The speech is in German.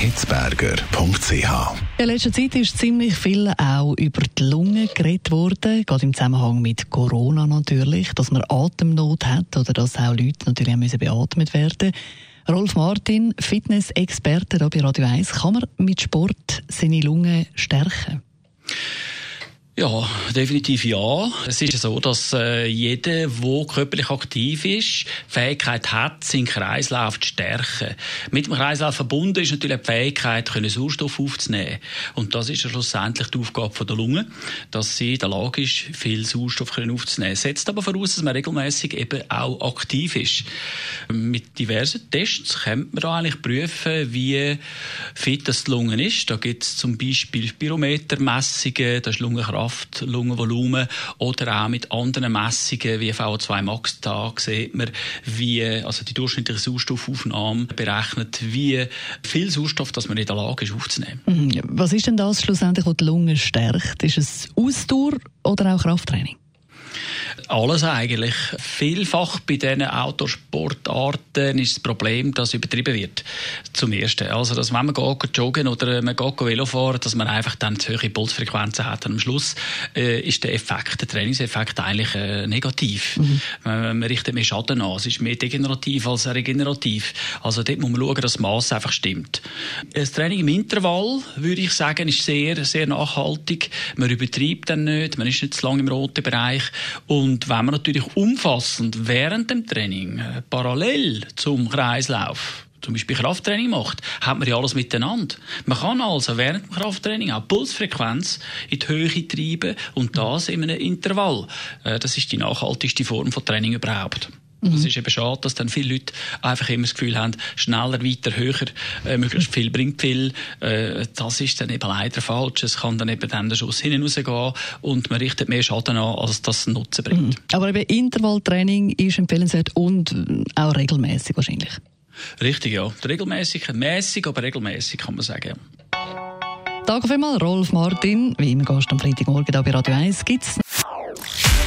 hitzberger.ch. In letzter Zeit ist ziemlich viel auch über die Lunge geredet worden, gerade im Zusammenhang mit Corona natürlich, dass man Atemnot hat oder dass auch Leute natürlich müssen beatmet werden Rolf Martin, Fitness-Experte bei Radio 1, kann man mit Sport seine Lunge stärken? Ja, definitiv ja. Es ist so, dass äh, jeder, der körperlich aktiv ist, Fähigkeit hat, seinen Kreislauf zu stärken. Mit dem Kreislauf verbunden ist natürlich die Fähigkeit, können Sauerstoff aufzunehmen. Und das ist ja schlussendlich die Aufgabe der Lunge, dass sie in der Lage ist, viel Sauerstoff können aufzunehmen. Setzt aber voraus, dass man regelmäßig eben auch aktiv ist. Mit diversen Tests könnte man eigentlich prüfen, wie fit das die Lunge ist. Da gibt es zum Beispiel Spirometermessungen, das ist Lungenkraft Kraft, Lungenvolumen oder auch mit anderen Messungen wie VO2 Max da sieht man, wie also die durchschnittliche Sauerstoffaufnahme berechnet, wie viel Sauerstoff, dass man in der Lage ist aufzunehmen. Mhm. Was ist denn das schlussendlich, was die Lunge stärkt? Ist es Ausdauer oder auch Krafttraining? Alles eigentlich. Vielfach bei diesen Autosportarten ist das Problem, dass übertrieben wird. Zum Ersten. Also, dass wenn man geht, joggen oder man geht Velo fahren, dass man einfach dann zu hohe Pulsfrequenzen hat. Und am Schluss äh, ist der Effekt, der Trainingseffekt eigentlich äh, negativ. Mhm. Man, man, richtet mehr Schaden an. Es ist mehr degenerativ als regenerativ. Also dort muss man schauen, dass das Maß einfach stimmt. Das Training im Intervall, würde ich sagen, ist sehr, sehr nachhaltig. Man übertreibt dann nicht. Man ist nicht zu lange im roten Bereich. Und wenn man natürlich umfassend während dem Training äh, parallel zum Kreislauf zum Beispiel Krafttraining macht, hat man ja alles miteinander. Man kann also während dem Krafttraining auch Pulsfrequenz in die Höhe treiben und das in einem Intervall. Äh, das ist die nachhaltigste Form von Training überhaupt. Mhm. Es ist eben schade, dass dann viele Leute einfach immer das Gefühl haben, schneller, weiter, höher, äh, möglichst viel bringt viel. Äh, das ist dann eben leider falsch. Es kann dann eben dann der Schuss hinten rausgehen und man richtet mehr Schaden an, als das Nutzen bringt. Mhm. Aber eben Intervalltraining ist empfehlenswert und auch regelmäßig wahrscheinlich. Richtig, ja. Regelmäßig, mäßig, aber regelmäßig kann man sagen. Danke vielmals, Rolf Martin. Wie immer du am Freitagmorgen hier bei Radio 1. Gibt's